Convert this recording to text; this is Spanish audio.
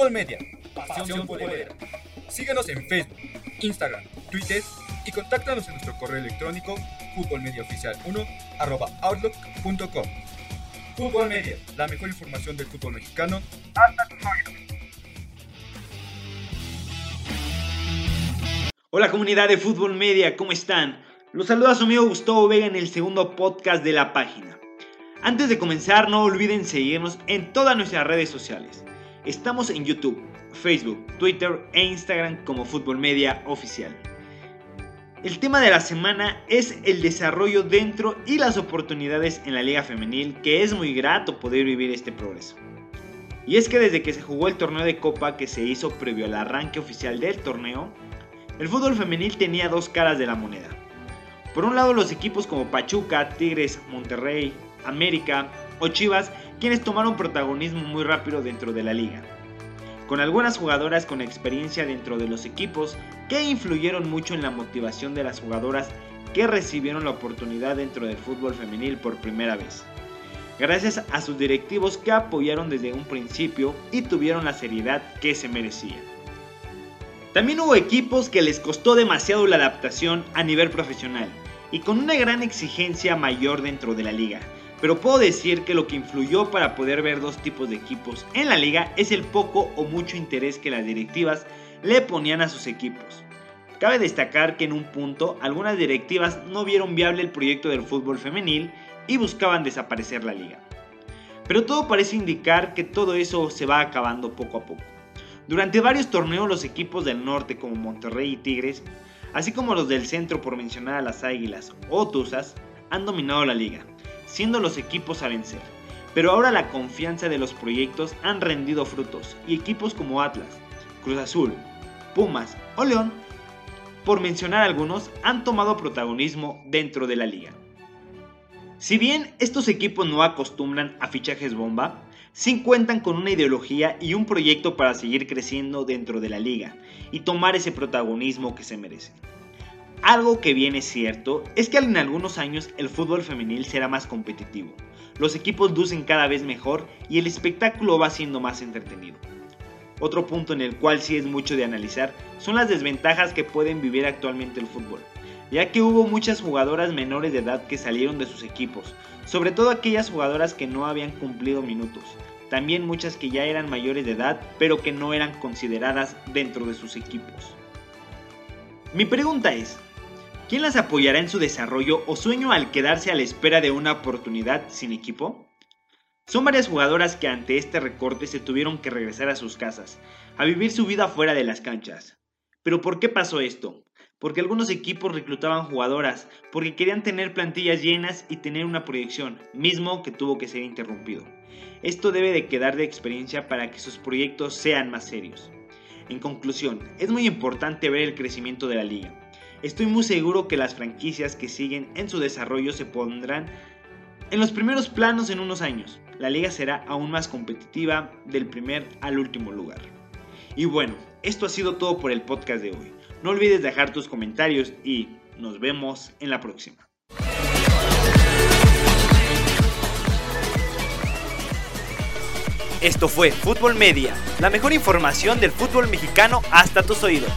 Fútbol Media, pasión futbolera. Síguenos en Facebook, Instagram, Twitter y contáctanos en nuestro correo electrónico futbolmediaoficial1 outlook.com. Fútbol Media, la mejor información del fútbol mexicano hasta tus oídos. Hola comunidad de Fútbol Media, ¿cómo están? Los saluda su amigo Gustavo Vega en el segundo podcast de la página. Antes de comenzar, no olviden seguirnos en todas nuestras redes sociales. Estamos en YouTube, Facebook, Twitter e Instagram como Fútbol Media Oficial. El tema de la semana es el desarrollo dentro y las oportunidades en la liga femenil, que es muy grato poder vivir este progreso. Y es que desde que se jugó el torneo de copa que se hizo previo al arranque oficial del torneo, el fútbol femenil tenía dos caras de la moneda. Por un lado los equipos como Pachuca, Tigres, Monterrey, América o Chivas, quienes tomaron protagonismo muy rápido dentro de la liga. Con algunas jugadoras con experiencia dentro de los equipos que influyeron mucho en la motivación de las jugadoras que recibieron la oportunidad dentro del fútbol femenil por primera vez. Gracias a sus directivos que apoyaron desde un principio y tuvieron la seriedad que se merecían. También hubo equipos que les costó demasiado la adaptación a nivel profesional y con una gran exigencia mayor dentro de la liga. Pero puedo decir que lo que influyó para poder ver dos tipos de equipos en la liga es el poco o mucho interés que las directivas le ponían a sus equipos. Cabe destacar que en un punto algunas directivas no vieron viable el proyecto del fútbol femenil y buscaban desaparecer la liga. Pero todo parece indicar que todo eso se va acabando poco a poco. Durante varios torneos los equipos del norte como Monterrey y Tigres, así como los del centro por mencionar a las Águilas o Tuzas, han dominado la liga, siendo los equipos a vencer. Pero ahora la confianza de los proyectos han rendido frutos y equipos como Atlas, Cruz Azul, Pumas o León, por mencionar algunos, han tomado protagonismo dentro de la liga. Si bien estos equipos no acostumbran a fichajes bomba, sí cuentan con una ideología y un proyecto para seguir creciendo dentro de la liga y tomar ese protagonismo que se merece. Algo que viene cierto es que en algunos años el fútbol femenil será más competitivo, los equipos lucen cada vez mejor y el espectáculo va siendo más entretenido. Otro punto en el cual sí es mucho de analizar son las desventajas que pueden vivir actualmente el fútbol, ya que hubo muchas jugadoras menores de edad que salieron de sus equipos, sobre todo aquellas jugadoras que no habían cumplido minutos, también muchas que ya eran mayores de edad pero que no eran consideradas dentro de sus equipos. Mi pregunta es, ¿quién las apoyará en su desarrollo o sueño al quedarse a la espera de una oportunidad sin equipo? Son varias jugadoras que ante este recorte se tuvieron que regresar a sus casas, a vivir su vida fuera de las canchas. ¿Pero por qué pasó esto? porque algunos equipos reclutaban jugadoras, porque querían tener plantillas llenas y tener una proyección, mismo que tuvo que ser interrumpido. Esto debe de quedar de experiencia para que sus proyectos sean más serios. En conclusión, es muy importante ver el crecimiento de la liga. Estoy muy seguro que las franquicias que siguen en su desarrollo se pondrán en los primeros planos en unos años. La liga será aún más competitiva del primer al último lugar. Y bueno, esto ha sido todo por el podcast de hoy. No olvides dejar tus comentarios y nos vemos en la próxima. Esto fue Fútbol Media, la mejor información del fútbol mexicano hasta tus oídos.